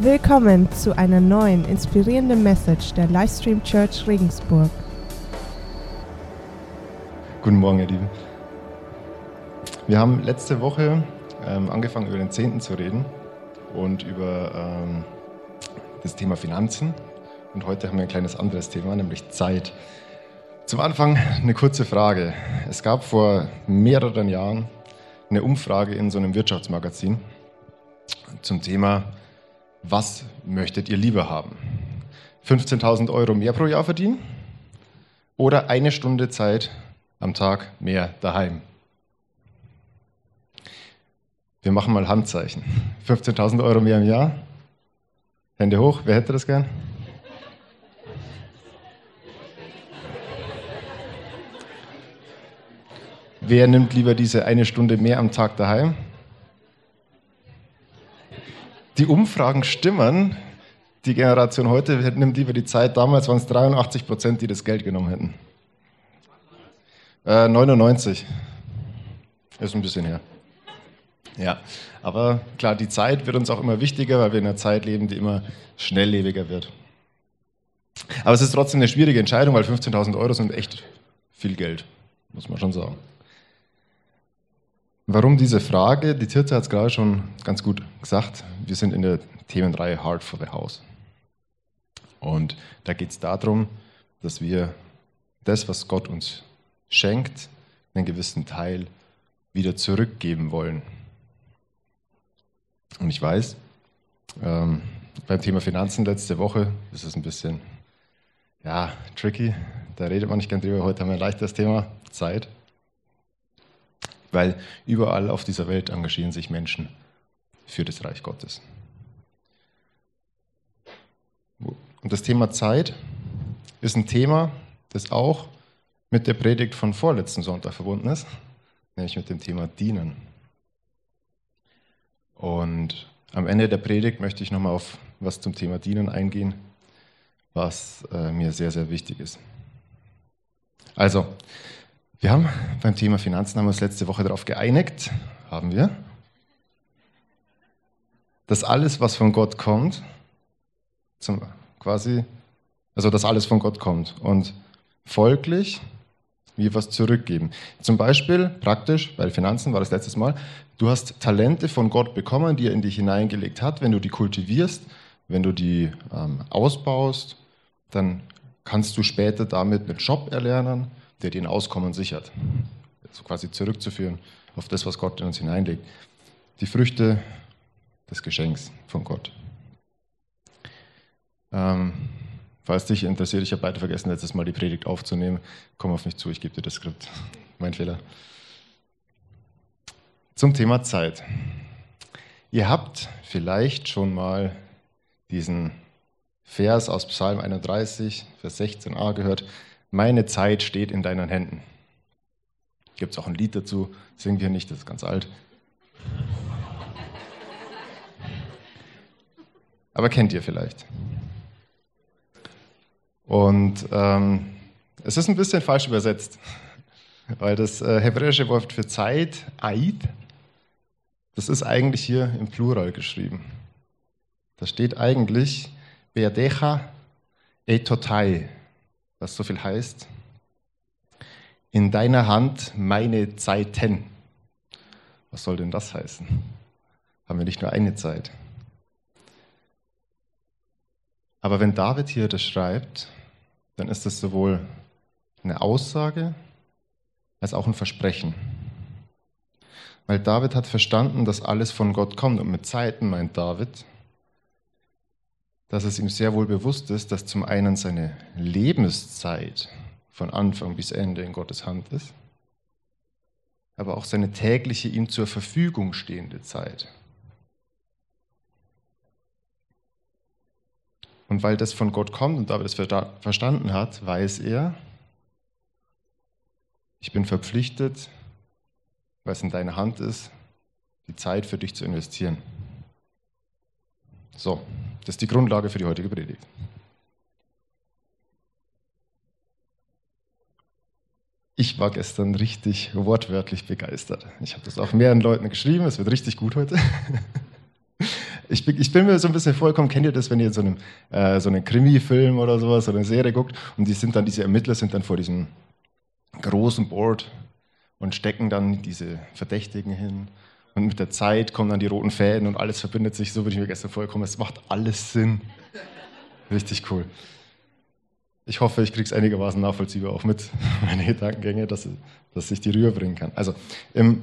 Willkommen zu einer neuen inspirierenden Message der Livestream Church Regensburg. Guten Morgen, ihr Lieben. Wir haben letzte Woche ähm, angefangen, über den Zehnten zu reden und über ähm, das Thema Finanzen. Und heute haben wir ein kleines anderes Thema, nämlich Zeit. Zum Anfang eine kurze Frage. Es gab vor mehreren Jahren eine Umfrage in so einem Wirtschaftsmagazin zum Thema was möchtet ihr lieber haben? 15.000 Euro mehr pro Jahr verdienen oder eine Stunde Zeit am Tag mehr daheim? Wir machen mal Handzeichen. 15.000 Euro mehr im Jahr? Hände hoch, wer hätte das gern? Wer nimmt lieber diese eine Stunde mehr am Tag daheim? Die Umfragen stimmen, die Generation heute nimmt lieber die Zeit. Damals waren es 83 Prozent, die das Geld genommen hätten. Äh, 99. Ist ein bisschen her. Ja, aber klar, die Zeit wird uns auch immer wichtiger, weil wir in einer Zeit leben, die immer schnelllebiger wird. Aber es ist trotzdem eine schwierige Entscheidung, weil 15.000 Euro sind echt viel Geld, muss man schon sagen. Warum diese Frage? Die Tirte hat es gerade schon ganz gut gesagt. Wir sind in der Themenreihe Heart for the House. Und da geht es darum, dass wir das, was Gott uns schenkt, einen gewissen Teil wieder zurückgeben wollen. Und ich weiß, ähm, beim Thema Finanzen letzte Woche ist es ein bisschen ja, tricky. Da redet man nicht gern drüber. Heute haben wir ein leichteres Thema, Zeit weil überall auf dieser Welt engagieren sich Menschen für das Reich Gottes. Und das Thema Zeit ist ein Thema, das auch mit der Predigt von vorletzten Sonntag verbunden ist, nämlich mit dem Thema Dienen. Und am Ende der Predigt möchte ich nochmal auf was zum Thema Dienen eingehen, was äh, mir sehr, sehr wichtig ist. Also, wir haben beim Thema Finanzen haben wir uns letzte Woche darauf geeinigt, haben wir, dass alles, was von Gott kommt, zum, quasi, also dass alles von Gott kommt und folglich wir was zurückgeben. Zum Beispiel, praktisch, bei Finanzen war das letztes Mal, du hast Talente von Gott bekommen, die er in dich hineingelegt hat. Wenn du die kultivierst, wenn du die ähm, ausbaust, dann kannst du später damit einen Job erlernen, der dir ein Auskommen sichert. Also quasi zurückzuführen auf das, was Gott in uns hineinlegt. Die Früchte des Geschenks von Gott. Ähm, falls dich interessiert, ich habe beide vergessen, letztes Mal die Predigt aufzunehmen. Komm auf mich zu, ich gebe dir das Skript. Mein Fehler. Zum Thema Zeit. Ihr habt vielleicht schon mal diesen Vers aus Psalm 31, Vers 16a gehört. Meine Zeit steht in deinen Händen. Gibt es auch ein Lied dazu, singen wir nicht, das ist ganz alt. Aber kennt ihr vielleicht. Und ähm, es ist ein bisschen falsch übersetzt, weil das äh, hebräische Wort für Zeit, Eid, das ist eigentlich hier im Plural geschrieben. Da steht eigentlich Beadecha etotai was so viel heißt, in deiner Hand meine Zeiten. Was soll denn das heißen? Haben wir nicht nur eine Zeit. Aber wenn David hier das schreibt, dann ist das sowohl eine Aussage als auch ein Versprechen. Weil David hat verstanden, dass alles von Gott kommt. Und mit Zeiten meint David, dass es ihm sehr wohl bewusst ist, dass zum einen seine Lebenszeit von Anfang bis Ende in Gottes Hand ist, aber auch seine tägliche ihm zur Verfügung stehende Zeit. Und weil das von Gott kommt und David es verstanden hat, weiß er, ich bin verpflichtet, weil es in deiner Hand ist, die Zeit für dich zu investieren. So, das ist die Grundlage für die heutige Predigt. Ich war gestern richtig wortwörtlich begeistert. Ich habe das auch mehreren Leuten geschrieben, es wird richtig gut heute. Ich, ich bin mir so ein bisschen vollkommen, kennt ihr das, wenn ihr so einen, äh, so einen Krimi-Film oder sowas oder eine Serie guckt und die sind dann, diese Ermittler sind dann vor diesem großen Board und stecken dann diese Verdächtigen hin. Und mit der Zeit kommen dann die roten Fäden und alles verbindet sich, so würde ich mir gestern vorkommen. Es macht alles Sinn. Richtig cool. Ich hoffe, ich kriege es einigermaßen nachvollziehbar auch mit, meine Gedankengänge, dass, dass ich die rüberbringen kann. Also im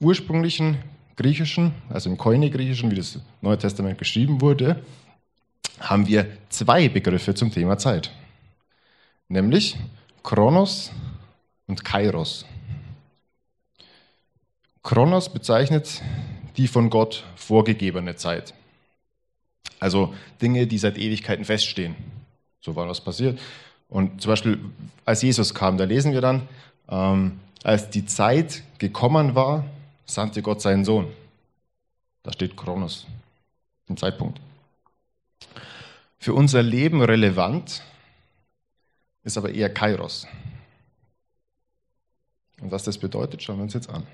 ursprünglichen Griechischen, also im Koine-Griechischen, wie das Neue Testament geschrieben wurde, haben wir zwei Begriffe zum Thema Zeit. Nämlich Chronos und Kairos. Chronos bezeichnet die von Gott vorgegebene Zeit. Also Dinge, die seit Ewigkeiten feststehen. So war das passiert. Und zum Beispiel, als Jesus kam, da lesen wir dann, ähm, als die Zeit gekommen war, sandte Gott seinen Sohn. Da steht Chronos, ein Zeitpunkt. Für unser Leben relevant ist aber eher Kairos. Und was das bedeutet, schauen wir uns jetzt an.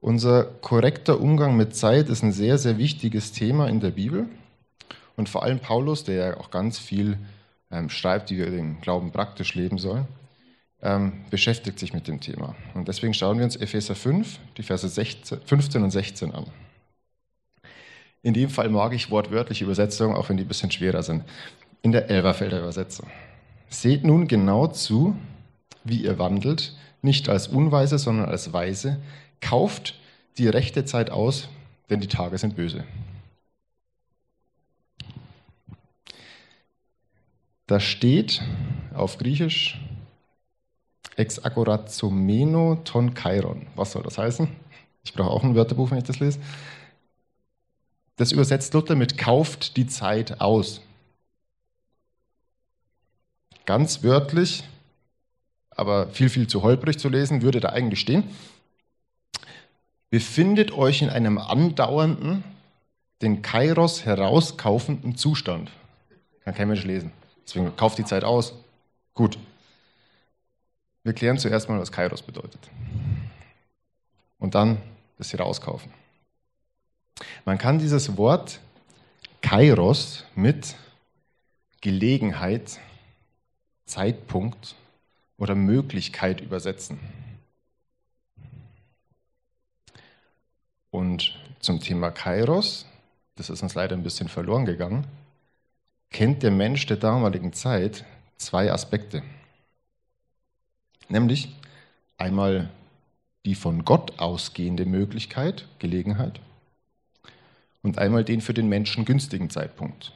Unser korrekter Umgang mit Zeit ist ein sehr, sehr wichtiges Thema in der Bibel. Und vor allem Paulus, der ja auch ganz viel ähm, schreibt, wie wir den Glauben praktisch leben sollen, ähm, beschäftigt sich mit dem Thema. Und deswegen schauen wir uns Epheser 5, die Verse 16, 15 und 16 an. In dem Fall mag ich wortwörtliche Übersetzungen, auch wenn die ein bisschen schwerer sind. In der Elberfelder Übersetzung. Seht nun genau zu, wie ihr wandelt, nicht als Unweise, sondern als Weise. Kauft die rechte Zeit aus, denn die Tage sind böse. Da steht auf Griechisch ex agorazomeno ton kairon. Was soll das heißen? Ich brauche auch ein Wörterbuch, wenn ich das lese. Das übersetzt Luther mit kauft die Zeit aus. Ganz wörtlich, aber viel, viel zu holprig zu lesen, würde da eigentlich stehen. Befindet euch in einem andauernden, den Kairos herauskaufenden Zustand. Kann kein Mensch lesen. Deswegen kauft die Zeit aus. Gut. Wir klären zuerst mal, was Kairos bedeutet. Und dann das hier rauskaufen. Man kann dieses Wort Kairos mit Gelegenheit, Zeitpunkt oder Möglichkeit übersetzen. Und zum Thema Kairos, das ist uns leider ein bisschen verloren gegangen, kennt der Mensch der damaligen Zeit zwei Aspekte. Nämlich einmal die von Gott ausgehende Möglichkeit, Gelegenheit, und einmal den für den Menschen günstigen Zeitpunkt.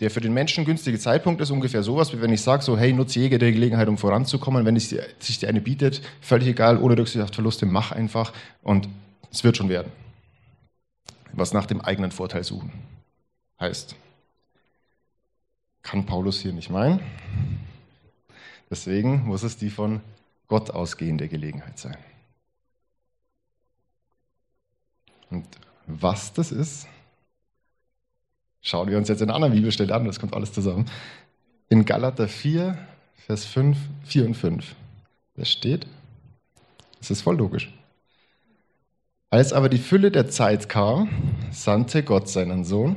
Der für den Menschen günstige Zeitpunkt ist ungefähr sowas, wie wenn ich sage, so, hey, nutze jede Gelegenheit, um voranzukommen. Wenn es sich dir eine bietet, völlig egal, ohne Rücksicht auf Verluste, mach einfach und es wird schon werden. Was nach dem eigenen Vorteil suchen heißt. Kann Paulus hier nicht meinen. Deswegen muss es die von Gott ausgehende Gelegenheit sein. Und was das ist, schauen wir uns jetzt in einer anderen Bibelstelle an, das kommt alles zusammen. In Galater 4, Vers 5, 4 und 5. Das steht, es ist voll logisch. Als aber die Fülle der Zeit kam, sandte Gott seinen Sohn,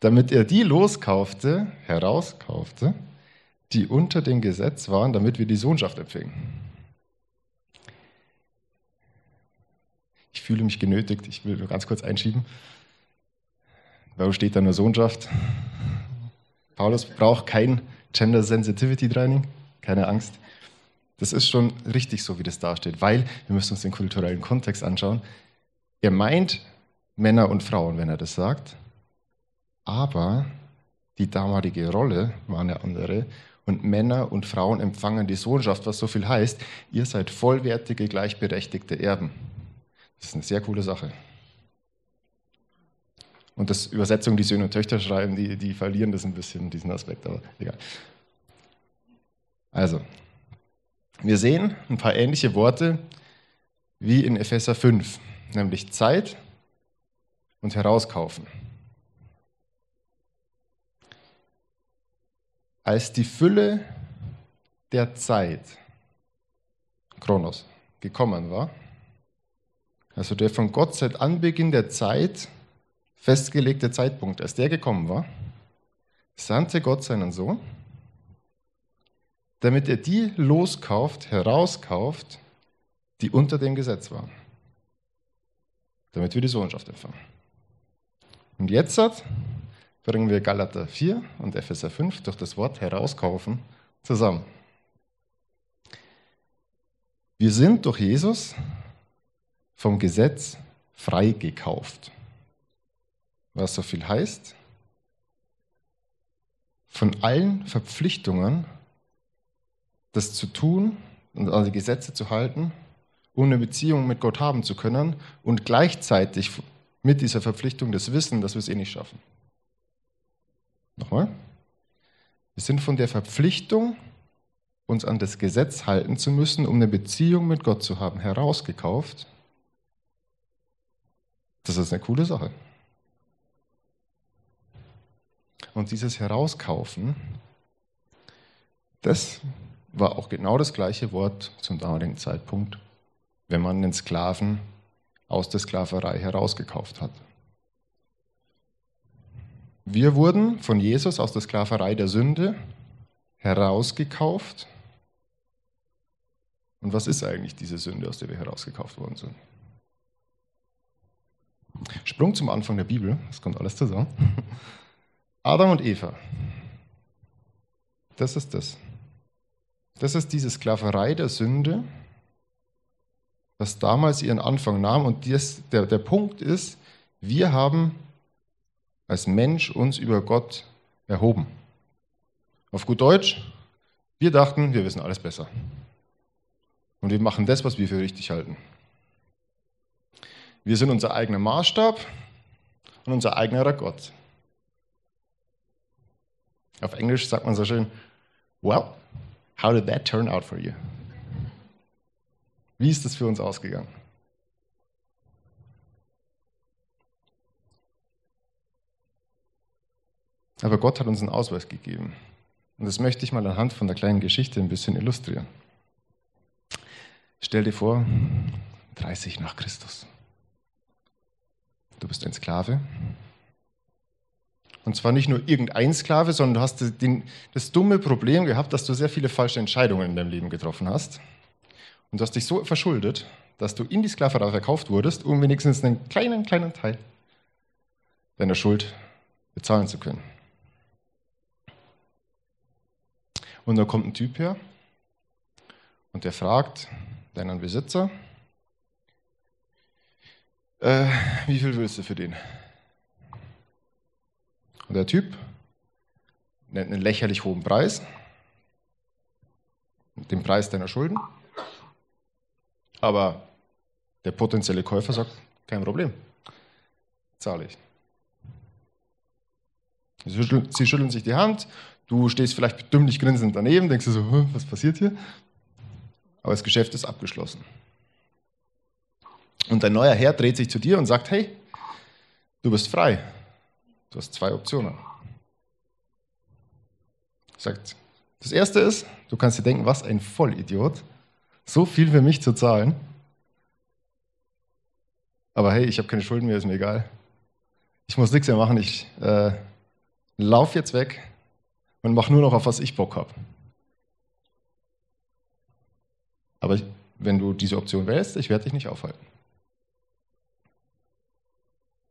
damit er die loskaufte, herauskaufte, die unter dem Gesetz waren, damit wir die Sohnschaft empfingen. Ich fühle mich genötigt, ich will nur ganz kurz einschieben. Warum steht da nur Sohnschaft? Paulus braucht kein Gender Sensitivity Training, keine Angst. Das ist schon richtig so, wie das da steht, weil wir müssen uns den kulturellen Kontext anschauen. Er meint Männer und Frauen, wenn er das sagt, aber die damalige Rolle war eine andere und Männer und Frauen empfangen die Sohnschaft, was so viel heißt, ihr seid vollwertige, gleichberechtigte Erben. Das ist eine sehr coole Sache. Und das Übersetzung, die Söhne und Töchter schreiben, die, die verlieren das ein bisschen, diesen Aspekt, aber egal. Also, wir sehen ein paar ähnliche Worte wie in Epheser 5, nämlich Zeit und herauskaufen. Als die Fülle der Zeit, Kronos, gekommen war, also der von Gott seit Anbeginn der Zeit festgelegte Zeitpunkt, als der gekommen war, sandte Gott seinen Sohn, damit er die loskauft, herauskauft, die unter dem Gesetz waren, damit wir die Sohnschaft empfangen. Und jetzt bringen wir Galater 4 und Epheser 5 durch das Wort herauskaufen zusammen. Wir sind durch Jesus vom Gesetz freigekauft. Was so viel heißt, von allen Verpflichtungen, das zu tun und an die Gesetze zu halten, um eine Beziehung mit Gott haben zu können und gleichzeitig mit dieser Verpflichtung das Wissen, dass wir es eh nicht schaffen. Nochmal. Wir sind von der Verpflichtung, uns an das Gesetz halten zu müssen, um eine Beziehung mit Gott zu haben, herausgekauft. Das ist eine coole Sache. Und dieses Herauskaufen, das war auch genau das gleiche Wort zum damaligen Zeitpunkt, wenn man einen Sklaven aus der Sklaverei herausgekauft hat. Wir wurden von Jesus aus der Sklaverei der Sünde herausgekauft. Und was ist eigentlich diese Sünde, aus der wir herausgekauft worden sind? Sprung zum Anfang der Bibel, das kommt alles zusammen. Adam und Eva. Das ist das. Das ist diese Sklaverei der Sünde, was damals ihren Anfang nahm. Und das, der, der Punkt ist, wir haben als Mensch uns über Gott erhoben. Auf gut Deutsch, wir dachten, wir wissen alles besser. Und wir machen das, was wir für richtig halten. Wir sind unser eigener Maßstab und unser eigener Gott. Auf Englisch sagt man so schön, well, how did that turn out for you? Wie ist das für uns ausgegangen? Aber Gott hat uns einen Ausweis gegeben. Und das möchte ich mal anhand von der kleinen Geschichte ein bisschen illustrieren. Stell dir vor, 30 nach Christus. Du bist ein Sklave. Und zwar nicht nur irgendein Sklave, sondern du hast den, das dumme Problem gehabt, dass du sehr viele falsche Entscheidungen in deinem Leben getroffen hast. Und du hast dich so verschuldet, dass du in die Sklaverei verkauft wurdest, um wenigstens einen kleinen, kleinen Teil deiner Schuld bezahlen zu können. Und da kommt ein Typ her und der fragt deinen Besitzer, äh, wie viel willst du für den? Und der Typ nennt einen lächerlich hohen Preis, den Preis deiner Schulden. Aber der potenzielle Käufer sagt, kein Problem, zahle ich. Sie schütteln, sich die Hand, du stehst vielleicht dümmlich grinsend daneben, denkst du so, was passiert hier? Aber das Geschäft ist abgeschlossen. Und dein neuer Herr dreht sich zu dir und sagt, hey, du bist frei. Du hast zwei Optionen. Sagt, das erste ist, du kannst dir denken, was ein Vollidiot so viel für mich zu zahlen. Aber hey, ich habe keine Schulden mehr, ist mir egal. Ich muss nichts mehr machen, ich äh, laufe jetzt weg und mache nur noch auf was ich Bock habe. Aber wenn du diese Option wählst, ich werde dich nicht aufhalten.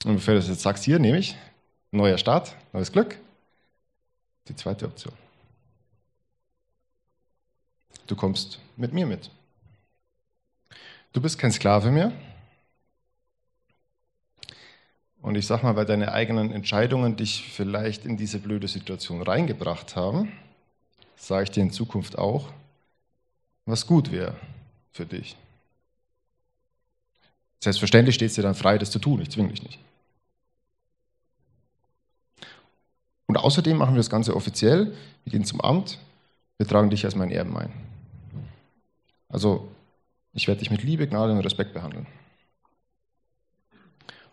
Und bevor du das jetzt sagst, hier nehme ich, neuer Start, neues Glück, die zweite Option. Du kommst mit mir mit. Du bist kein Sklave mehr. Und ich sag mal, weil deine eigenen Entscheidungen dich vielleicht in diese blöde Situation reingebracht haben, sage ich dir in Zukunft auch, was gut wäre für dich. Selbstverständlich steht es dir dann frei, das zu tun. Ich zwinge dich nicht. Und außerdem machen wir das Ganze offiziell. Wir gehen zum Amt. Wir tragen dich als mein Erben ein. Also ich werde dich mit Liebe, Gnade und Respekt behandeln.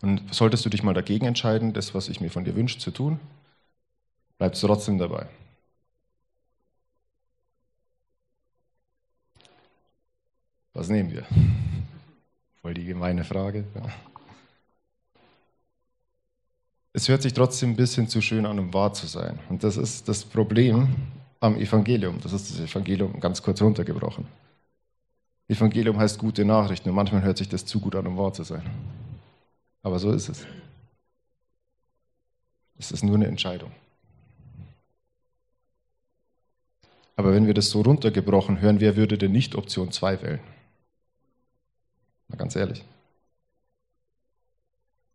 Und solltest du dich mal dagegen entscheiden, das, was ich mir von dir wünsche, zu tun, bleibst du trotzdem dabei. Was nehmen wir? Voll die gemeine Frage. Ja. Es hört sich trotzdem ein bisschen zu schön an, um wahr zu sein. Und das ist das Problem am Evangelium. Das ist das Evangelium ganz kurz runtergebrochen. Evangelium heißt gute Nachrichten und manchmal hört sich das zu gut an, um wahr zu sein. Aber so ist es. Es ist nur eine Entscheidung. Aber wenn wir das so runtergebrochen hören, wer würde denn nicht Option 2 wählen? Mal ganz ehrlich.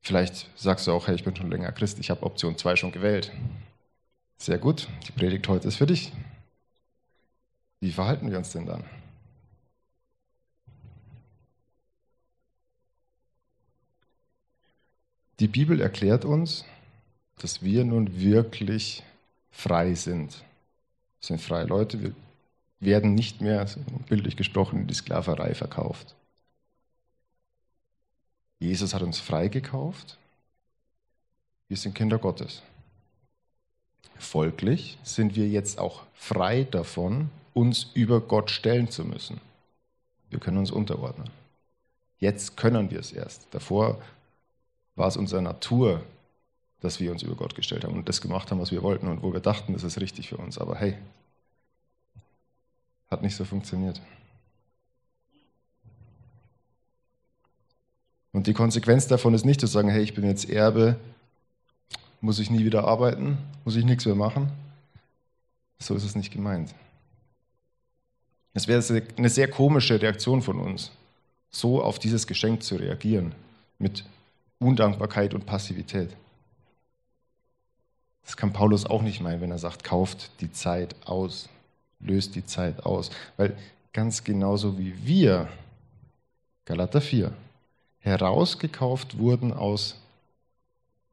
Vielleicht sagst du auch, hey, ich bin schon länger Christ, ich habe Option 2 schon gewählt. Sehr gut, die Predigt heute ist für dich. Wie verhalten wir uns denn dann? Die Bibel erklärt uns, dass wir nun wirklich frei sind. Wir sind freie Leute, wir werden nicht mehr, bildlich gesprochen, in die Sklaverei verkauft. Jesus hat uns frei gekauft. Wir sind Kinder Gottes. Folglich sind wir jetzt auch frei davon, uns über Gott stellen zu müssen. Wir können uns unterordnen. Jetzt können wir es erst. Davor war es unsere Natur, dass wir uns über Gott gestellt haben und das gemacht haben, was wir wollten und wo wir dachten, das ist richtig für uns. Aber hey, hat nicht so funktioniert. Und die Konsequenz davon ist nicht zu sagen, hey, ich bin jetzt Erbe, muss ich nie wieder arbeiten, muss ich nichts mehr machen. So ist es nicht gemeint. Es wäre eine sehr komische Reaktion von uns, so auf dieses Geschenk zu reagieren, mit Undankbarkeit und Passivität. Das kann Paulus auch nicht meinen, wenn er sagt, kauft die Zeit aus, löst die Zeit aus. Weil ganz genauso wie wir, Galater 4, herausgekauft wurden aus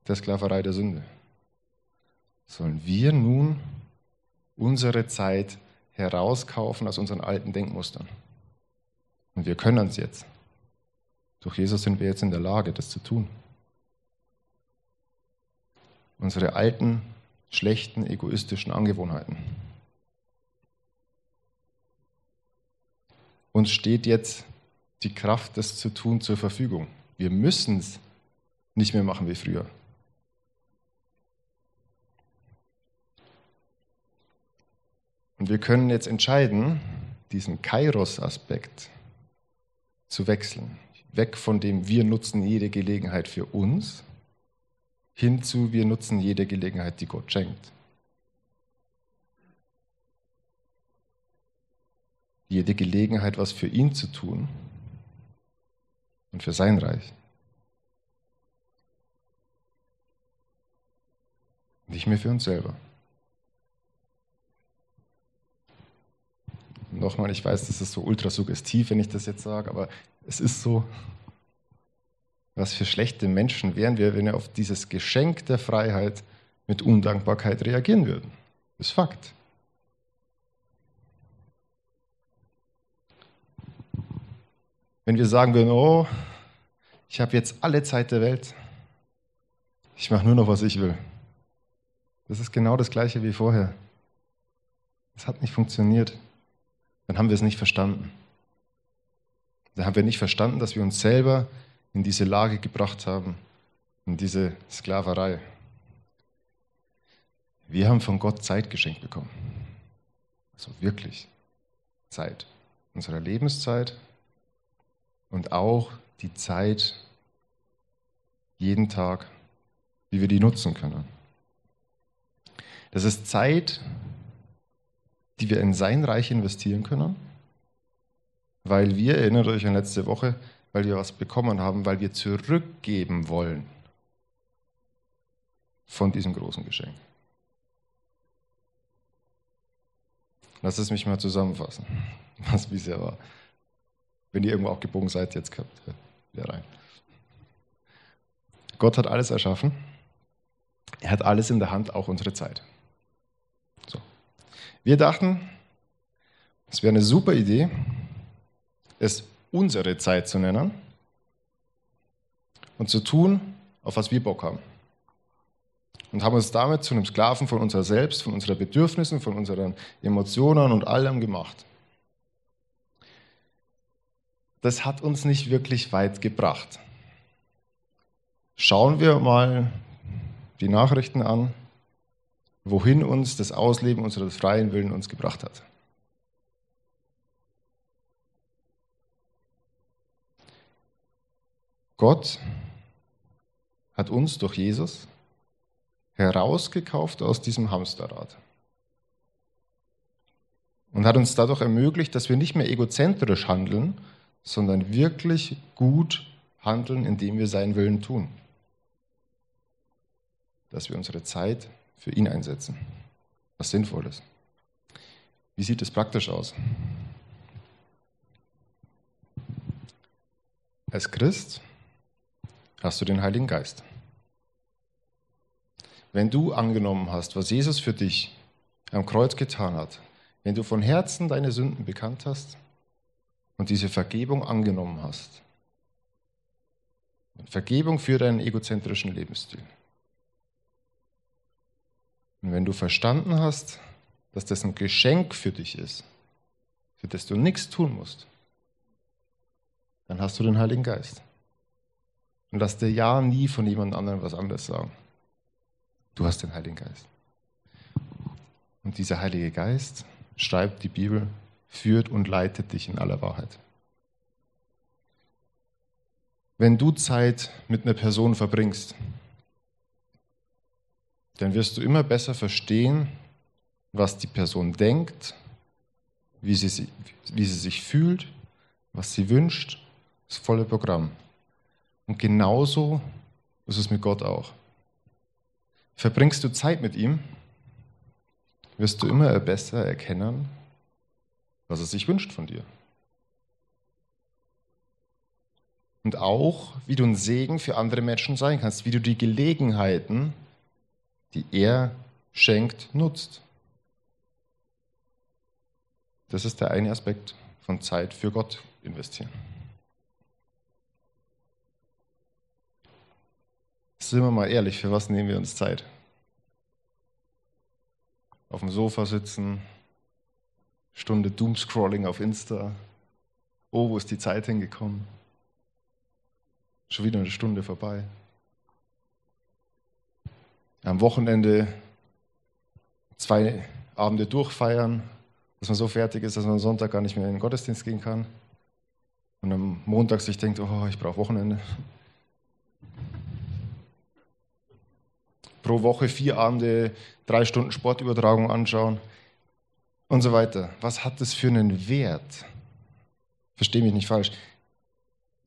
der Sklaverei der Sünde, sollen wir nun unsere Zeit herauskaufen aus unseren alten Denkmustern. Und wir können es jetzt. Durch Jesus sind wir jetzt in der Lage, das zu tun. Unsere alten, schlechten, egoistischen Angewohnheiten. Uns steht jetzt die Kraft, das zu tun, zur Verfügung. Wir müssen es nicht mehr machen wie früher. Und wir können jetzt entscheiden, diesen Kairos-Aspekt zu wechseln. Weg von dem wir nutzen jede Gelegenheit für uns, hin zu wir nutzen jede Gelegenheit, die Gott schenkt. Jede Gelegenheit, was für ihn zu tun und für sein Reich. Nicht mehr für uns selber. Nochmal, ich weiß, das ist so ultra suggestiv, wenn ich das jetzt sage, aber es ist so. Was für schlechte Menschen wären wir, wenn wir auf dieses Geschenk der Freiheit mit Undankbarkeit reagieren würden. Das ist Fakt. Wenn wir sagen würden, oh, ich habe jetzt alle Zeit der Welt, ich mache nur noch, was ich will. Das ist genau das gleiche wie vorher. Es hat nicht funktioniert dann haben wir es nicht verstanden. Dann haben wir nicht verstanden, dass wir uns selber in diese Lage gebracht haben, in diese Sklaverei. Wir haben von Gott Zeit geschenkt bekommen. Also wirklich Zeit. Unsere Lebenszeit und auch die Zeit jeden Tag, wie wir die nutzen können. Das ist Zeit, die wir in sein Reich investieren können, weil wir, erinnert euch an letzte Woche, weil wir was bekommen haben, weil wir zurückgeben wollen von diesem großen Geschenk. Lass es mich mal zusammenfassen, was bisher war. Wenn ihr irgendwo auch gebogen seid, jetzt kommt wieder rein. Gott hat alles erschaffen. Er hat alles in der Hand, auch unsere Zeit. Wir dachten, es wäre eine super Idee, es unsere Zeit zu nennen und zu tun, auf was wir Bock haben. Und haben uns damit zu einem Sklaven von unserer Selbst, von unseren Bedürfnissen, von unseren Emotionen und allem gemacht. Das hat uns nicht wirklich weit gebracht. Schauen wir mal die Nachrichten an, wohin uns das Ausleben unseres freien Willen uns gebracht hat. Gott hat uns durch Jesus herausgekauft aus diesem Hamsterrad und hat uns dadurch ermöglicht, dass wir nicht mehr egozentrisch handeln, sondern wirklich gut handeln, indem wir seinen Willen tun. Dass wir unsere Zeit für ihn einsetzen. Was Sinnvolles. Wie sieht es praktisch aus? Als Christ hast du den Heiligen Geist. Wenn du angenommen hast, was Jesus für dich am Kreuz getan hat, wenn du von Herzen deine Sünden bekannt hast und diese Vergebung angenommen hast, Vergebung für deinen egozentrischen Lebensstil. Und wenn du verstanden hast, dass das ein Geschenk für dich ist, für das du nichts tun musst, dann hast du den Heiligen Geist. Und lass dir ja nie von jemand anderem was anderes sagen. Du hast den Heiligen Geist. Und dieser Heilige Geist, schreibt die Bibel, führt und leitet dich in aller Wahrheit. Wenn du Zeit mit einer Person verbringst, dann wirst du immer besser verstehen, was die Person denkt, wie sie, wie sie sich fühlt, was sie wünscht, das volle Programm. Und genauso ist es mit Gott auch. Verbringst du Zeit mit ihm, wirst du immer besser erkennen, was er sich wünscht von dir. Und auch, wie du ein Segen für andere Menschen sein kannst, wie du die Gelegenheiten, die er schenkt, nutzt. Das ist der eine Aspekt von Zeit für Gott investieren. Sind wir mal ehrlich, für was nehmen wir uns Zeit? Auf dem Sofa sitzen, Stunde Doomscrolling auf Insta. Oh, wo ist die Zeit hingekommen? Schon wieder eine Stunde vorbei. Am Wochenende zwei Abende durchfeiern, dass man so fertig ist, dass man am Sonntag gar nicht mehr in den Gottesdienst gehen kann. Und am Montag sich denkt, oh, ich brauche Wochenende. Pro Woche vier Abende, drei Stunden Sportübertragung anschauen und so weiter. Was hat das für einen Wert? Verstehe mich nicht falsch.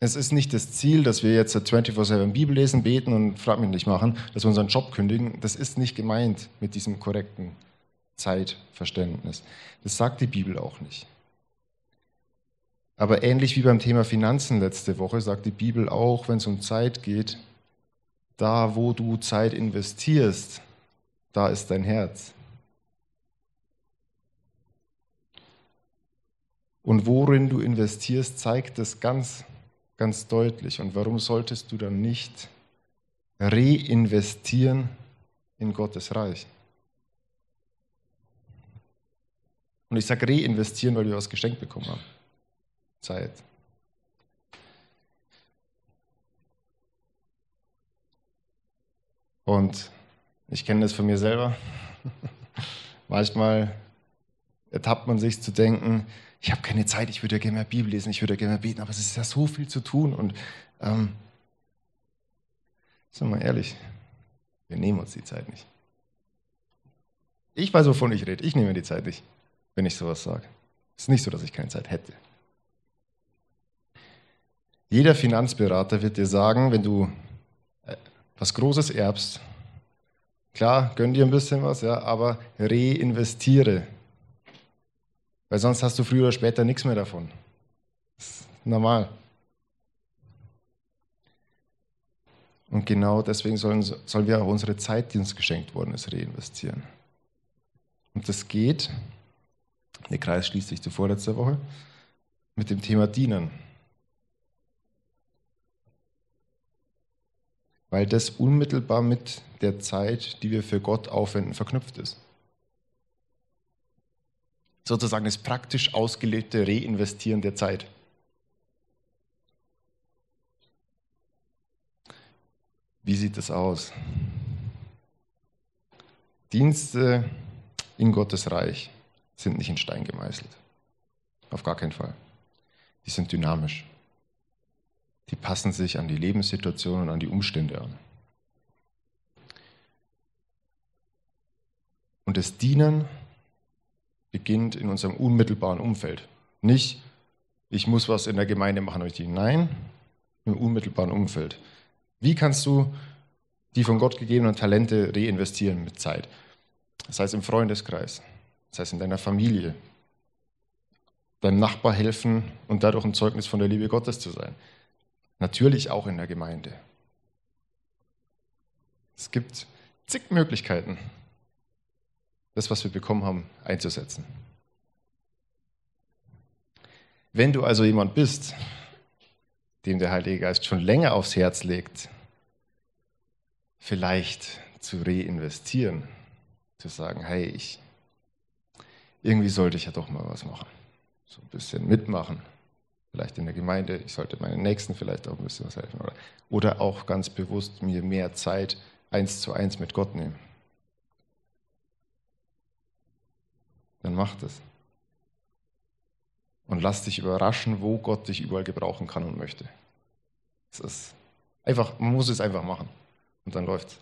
Es ist nicht das Ziel, dass wir jetzt 24-7 Bibel lesen, beten und frag mich nicht machen, dass wir unseren Job kündigen. Das ist nicht gemeint mit diesem korrekten Zeitverständnis. Das sagt die Bibel auch nicht. Aber ähnlich wie beim Thema Finanzen letzte Woche sagt die Bibel auch, wenn es um Zeit geht, da wo du Zeit investierst, da ist dein Herz. Und worin du investierst, zeigt es ganz ganz deutlich. Und warum solltest du dann nicht reinvestieren in Gottes Reich? Und ich sage reinvestieren, weil wir was geschenkt bekommen haben. Zeit. Und ich kenne das von mir selber. Manchmal ertappt man sich zu denken, ich habe keine Zeit, ich würde ja gerne mehr Bibel lesen, ich würde ja gerne mehr beten, aber es ist ja so viel zu tun. Und ähm, sind wir mal ehrlich, wir nehmen uns die Zeit nicht. Ich weiß, wovon ich rede. Ich nehme die Zeit nicht, wenn ich sowas sage. Es ist nicht so, dass ich keine Zeit hätte. Jeder Finanzberater wird dir sagen, wenn du äh, was Großes erbst, klar, gönn dir ein bisschen was, ja, aber reinvestiere weil sonst hast du früher oder später nichts mehr davon. Das ist normal. Und genau deswegen sollen, sollen wir auch unsere Zeit, die uns geschenkt worden ist, reinvestieren. Und das geht, der Kreis schließt sich zu vorletzter Woche, mit dem Thema Dienen. Weil das unmittelbar mit der Zeit, die wir für Gott aufwenden, verknüpft ist sozusagen das praktisch ausgelebte Reinvestieren der Zeit. Wie sieht das aus? Dienste in Gottes Reich sind nicht in Stein gemeißelt. Auf gar keinen Fall. Die sind dynamisch. Die passen sich an die Lebenssituation und an die Umstände an. Und das Dienen beginnt in unserem unmittelbaren Umfeld. Nicht, ich muss was in der Gemeinde machen, ich diene. Nein, im unmittelbaren Umfeld. Wie kannst du die von Gott gegebenen Talente reinvestieren mit Zeit? Das heißt im Freundeskreis, das heißt in deiner Familie, deinem Nachbar helfen und dadurch ein Zeugnis von der Liebe Gottes zu sein. Natürlich auch in der Gemeinde. Es gibt zig Möglichkeiten, das, was wir bekommen haben, einzusetzen. Wenn du also jemand bist, dem der Heilige Geist schon länger aufs Herz legt, vielleicht zu reinvestieren, zu sagen, hey, ich, irgendwie sollte ich ja doch mal was machen, so ein bisschen mitmachen, vielleicht in der Gemeinde, ich sollte meinen Nächsten vielleicht auch ein bisschen was helfen oder, oder auch ganz bewusst mir mehr Zeit eins zu eins mit Gott nehmen. Dann mach das. Und lass dich überraschen, wo Gott dich überall gebrauchen kann und möchte. Es ist einfach, man muss es einfach machen. Und dann läuft's.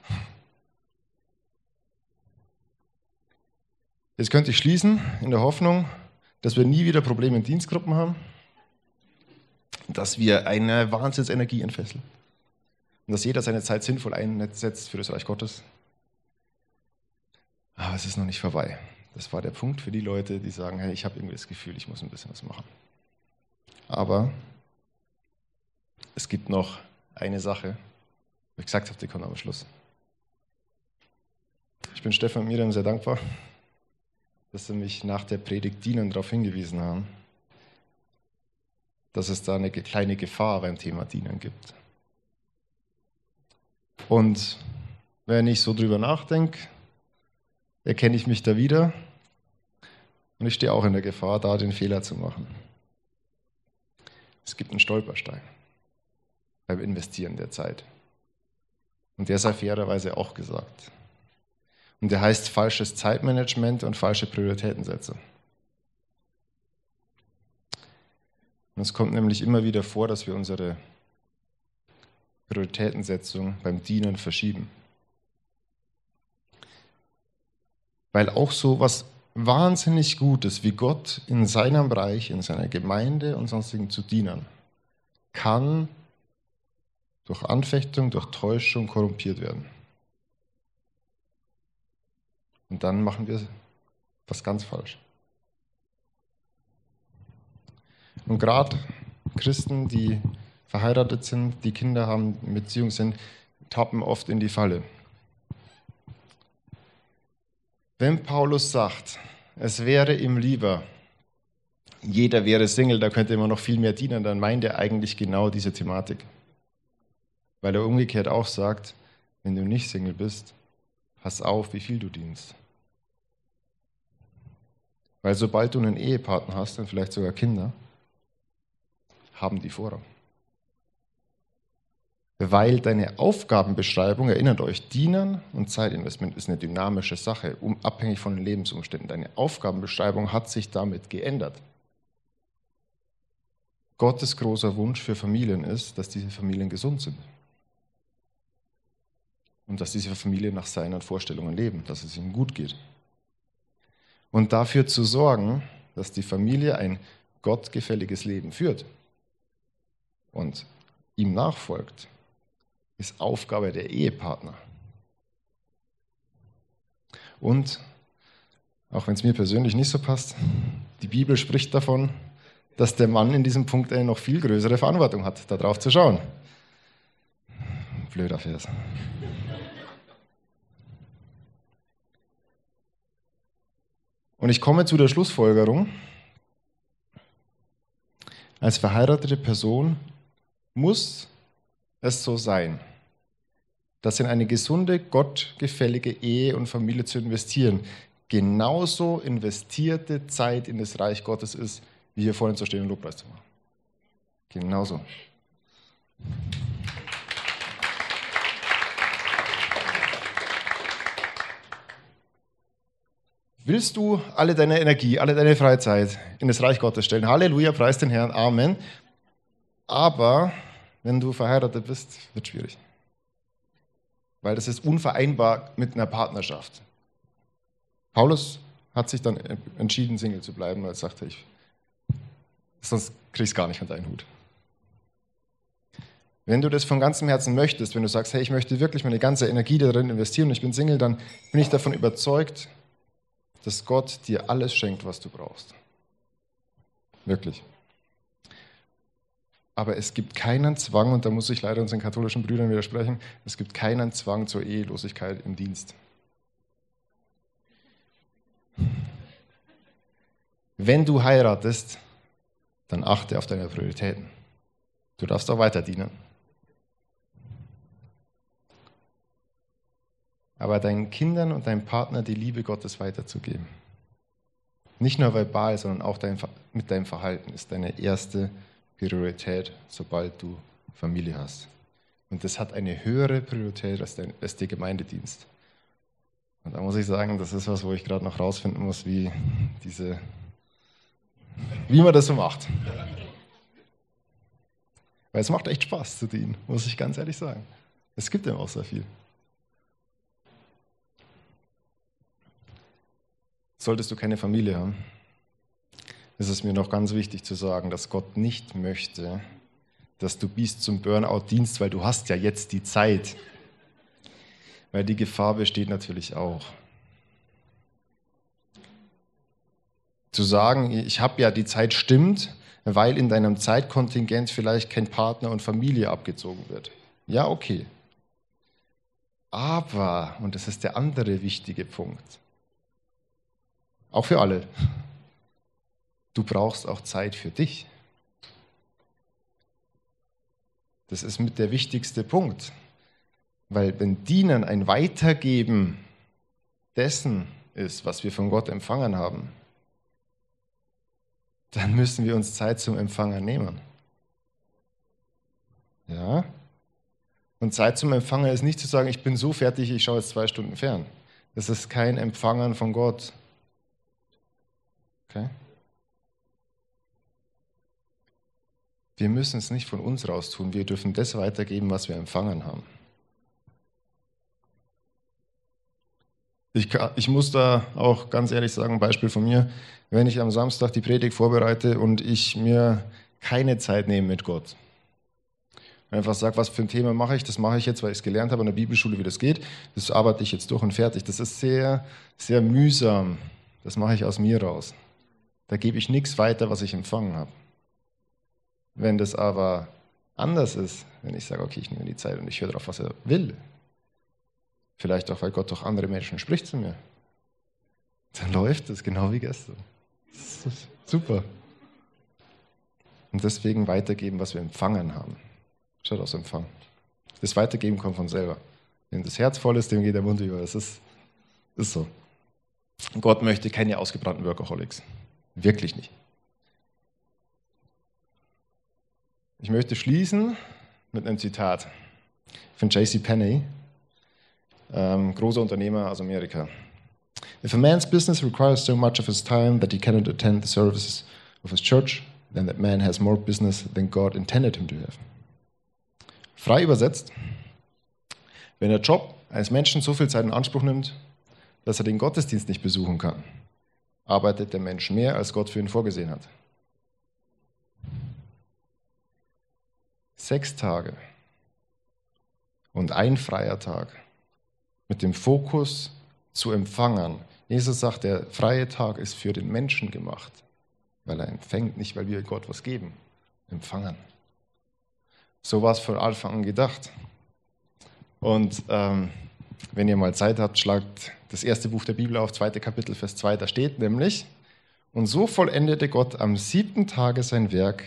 Jetzt könnte ich schließen in der Hoffnung, dass wir nie wieder Probleme in Dienstgruppen haben, dass wir eine Wahnsinnsenergie entfesseln und dass jeder seine Zeit sinnvoll einsetzt für das Reich Gottes. Aber es ist noch nicht vorbei. Das war der Punkt für die Leute, die sagen, hey, ich habe irgendwie das Gefühl, ich muss ein bisschen was machen. Aber es gibt noch eine Sache, wo ich gesagt habe, die kommt am Schluss. Ich bin Stefan und Miriam sehr dankbar, dass sie mich nach der Predigt dienen darauf hingewiesen haben, dass es da eine kleine Gefahr beim Thema Dienen gibt. Und wenn ich so drüber nachdenke, erkenne ich mich da wieder und ich stehe auch in der Gefahr, da den Fehler zu machen. Es gibt einen Stolperstein beim Investieren der Zeit. Und der sei fairerweise auch gesagt. Und der heißt falsches Zeitmanagement und falsche Prioritätensetzung. Und es kommt nämlich immer wieder vor, dass wir unsere Prioritätensetzung beim Dienen verschieben. Weil auch so was wahnsinnig Gutes wie Gott in seinem Bereich, in seiner Gemeinde und sonstigen zu dienen, kann durch Anfechtung, durch Täuschung korrumpiert werden. Und dann machen wir was ganz falsch. Und gerade Christen, die verheiratet sind, die Kinder haben, in Beziehung sind, tappen oft in die Falle. Wenn Paulus sagt, es wäre ihm lieber, jeder wäre Single, da könnte man noch viel mehr dienen, dann meint er eigentlich genau diese Thematik. Weil er umgekehrt auch sagt, wenn du nicht Single bist, pass auf, wie viel du dienst. Weil sobald du einen Ehepartner hast und vielleicht sogar Kinder, haben die Vorrang. Weil deine Aufgabenbeschreibung, erinnert euch, Dienen und Zeitinvestment ist eine dynamische Sache, abhängig von den Lebensumständen. Deine Aufgabenbeschreibung hat sich damit geändert. Gottes großer Wunsch für Familien ist, dass diese Familien gesund sind. Und dass diese Familien nach seinen Vorstellungen leben, dass es ihnen gut geht. Und dafür zu sorgen, dass die Familie ein gottgefälliges Leben führt, und ihm nachfolgt, ist Aufgabe der Ehepartner. Und, auch wenn es mir persönlich nicht so passt, die Bibel spricht davon, dass der Mann in diesem Punkt eine noch viel größere Verantwortung hat, darauf zu schauen. Blöder Vers. Und ich komme zu der Schlussfolgerung, als verheiratete Person muss es so sein, dass in eine gesunde, gottgefällige Ehe und Familie zu investieren, genauso investierte Zeit in das Reich Gottes ist, wie hier vorhin zu stehen und Lobpreis zu machen. Genauso. Willst du alle deine Energie, alle deine Freizeit in das Reich Gottes stellen? Halleluja, preis den Herrn, Amen. Aber wenn du verheiratet bist, wird es schwierig. Weil das ist unvereinbar mit einer Partnerschaft. Paulus hat sich dann entschieden, Single zu bleiben, weil er sagte, ich, sonst kriegst du gar nicht mit deinen Hut. Wenn du das von ganzem Herzen möchtest, wenn du sagst, hey, ich möchte wirklich meine ganze Energie darin investieren und ich bin Single, dann bin ich davon überzeugt, dass Gott dir alles schenkt, was du brauchst. Wirklich. Aber es gibt keinen Zwang, und da muss ich leider unseren katholischen Brüdern widersprechen, es gibt keinen Zwang zur Ehelosigkeit im Dienst. Wenn du heiratest, dann achte auf deine Prioritäten. Du darfst auch weiter dienen. aber deinen Kindern und deinem Partner die Liebe Gottes weiterzugeben. Nicht nur verbal, sondern auch dein, mit deinem Verhalten ist deine erste Priorität, sobald du Familie hast. Und das hat eine höhere Priorität als, dein, als der Gemeindedienst. Und da muss ich sagen, das ist was, wo ich gerade noch rausfinden muss, wie diese, wie man das so macht. Weil es macht echt Spaß zu dienen, muss ich ganz ehrlich sagen. Es gibt ihm auch sehr viel. Solltest du keine Familie haben, ist es mir noch ganz wichtig zu sagen, dass Gott nicht möchte, dass du bis zum Burnout dienst, weil du hast ja jetzt die Zeit. Weil die Gefahr besteht natürlich auch. Zu sagen, ich habe ja die Zeit stimmt, weil in deinem Zeitkontingent vielleicht kein Partner und Familie abgezogen wird. Ja, okay. Aber, und das ist der andere wichtige Punkt, auch für alle. Du brauchst auch Zeit für dich. Das ist mit der wichtigste Punkt. Weil wenn Dienen ein Weitergeben dessen ist, was wir von Gott empfangen haben, dann müssen wir uns Zeit zum Empfangen nehmen. Ja? Und Zeit zum Empfangen ist nicht zu sagen, ich bin so fertig, ich schaue jetzt zwei Stunden fern. Das ist kein Empfangen von Gott. Okay? Wir müssen es nicht von uns raus tun, wir dürfen das weitergeben, was wir empfangen haben. Ich, ich, muss da auch ganz ehrlich sagen, ein Beispiel von mir, wenn ich am Samstag die Predigt vorbereite und ich mir keine Zeit nehme mit Gott. Einfach sage, was für ein Thema mache ich, das mache ich jetzt, weil ich es gelernt habe an der Bibelschule, wie das geht. Das arbeite ich jetzt durch und fertig. Das ist sehr, sehr mühsam. Das mache ich aus mir raus. Da gebe ich nichts weiter, was ich empfangen habe. Wenn das aber anders ist, wenn ich sage, okay, ich nehme die Zeit und ich höre darauf, was er will, vielleicht auch, weil Gott durch andere Menschen spricht zu mir, dann läuft es genau wie gestern. super. Und deswegen weitergeben, was wir empfangen haben. Schaut aus Empfang. Das Weitergeben kommt von selber. Wenn das Herz voll ist, dem geht der Mund über. Das ist, ist so. Gott möchte keine ausgebrannten Workaholics. Wirklich nicht. Ich möchte schließen mit einem Zitat von J.C. Penney, ähm, großer Unternehmer aus Amerika. If a man's business requires so much of his time that he cannot attend the services of his church, then that man has more business than God intended him to have. Frei übersetzt, wenn der Job eines Menschen so viel Zeit in Anspruch nimmt, dass er den Gottesdienst nicht besuchen kann, arbeitet der Mensch mehr, als Gott für ihn vorgesehen hat. Sechs Tage und ein freier Tag mit dem Fokus zu empfangen. Jesus sagt, der freie Tag ist für den Menschen gemacht, weil er empfängt, nicht weil wir Gott was geben. Empfangen. So war es von Anfang an gedacht. Und ähm, wenn ihr mal Zeit habt, schlagt das erste Buch der Bibel auf, zweite Kapitel, Vers 2, da steht nämlich, und so vollendete Gott am siebten Tage sein Werk,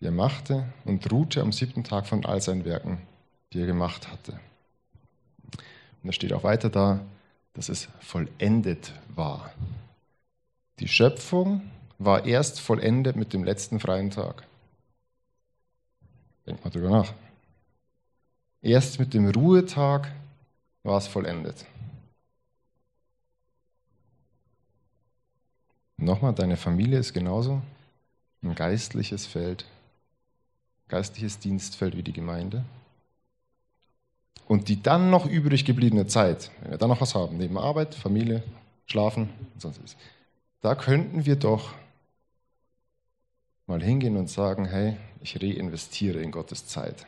er machte, und ruhte am siebten Tag von all seinen Werken, die er gemacht hatte. Und da steht auch weiter da, dass es vollendet war. Die Schöpfung war erst vollendet mit dem letzten freien Tag. Denkt mal drüber nach. Erst mit dem Ruhetag war es vollendet. Nochmal, deine Familie ist genauso ein geistliches Feld, geistliches Dienstfeld wie die Gemeinde. Und die dann noch übrig gebliebene Zeit, wenn wir dann noch was haben, neben Arbeit, Familie, Schlafen und sonst was, da könnten wir doch mal hingehen und sagen, hey, ich reinvestiere in Gottes Zeit.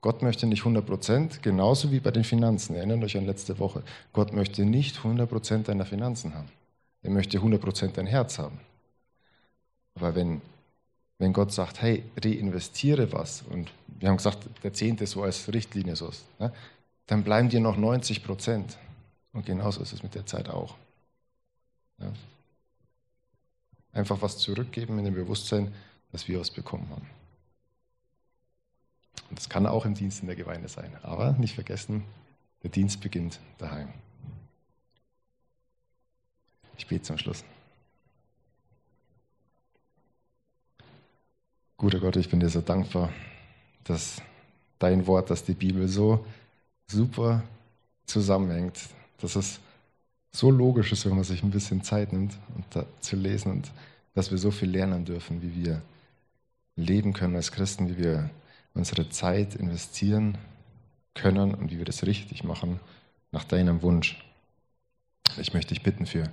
Gott möchte nicht 100 Prozent, genauso wie bei den Finanzen. Erinnert euch an letzte Woche. Gott möchte nicht 100 Prozent deiner Finanzen haben. Er möchte 100 Prozent dein Herz haben. Aber wenn, wenn Gott sagt, hey, reinvestiere was, und wir haben gesagt, der Zehnte so als Richtlinie, so, ne, dann bleiben dir noch 90 Prozent. Und genauso ist es mit der Zeit auch. Ja. Einfach was zurückgeben in dem Bewusstsein, dass wir was bekommen haben. Und das kann auch im Dienst in der Gemeinde sein. Aber nicht vergessen, der Dienst beginnt daheim. Ich bete zum Schluss. Guter Gott, ich bin dir so dankbar, dass dein Wort, dass die Bibel so super zusammenhängt, dass es so logisch ist, wenn man sich ein bisschen Zeit nimmt, um da zu lesen und dass wir so viel lernen dürfen, wie wir leben können als Christen, wie wir unsere Zeit investieren können und wie wir das richtig machen nach deinem Wunsch. Ich möchte dich bitten für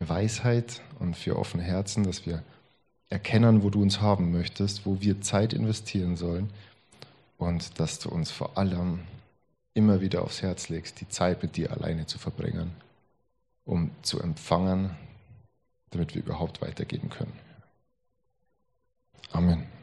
Weisheit und für offene Herzen, dass wir erkennen, wo du uns haben möchtest, wo wir Zeit investieren sollen und dass du uns vor allem immer wieder aufs Herz legst, die Zeit mit dir alleine zu verbringen, um zu empfangen, damit wir überhaupt weitergeben können. Amen.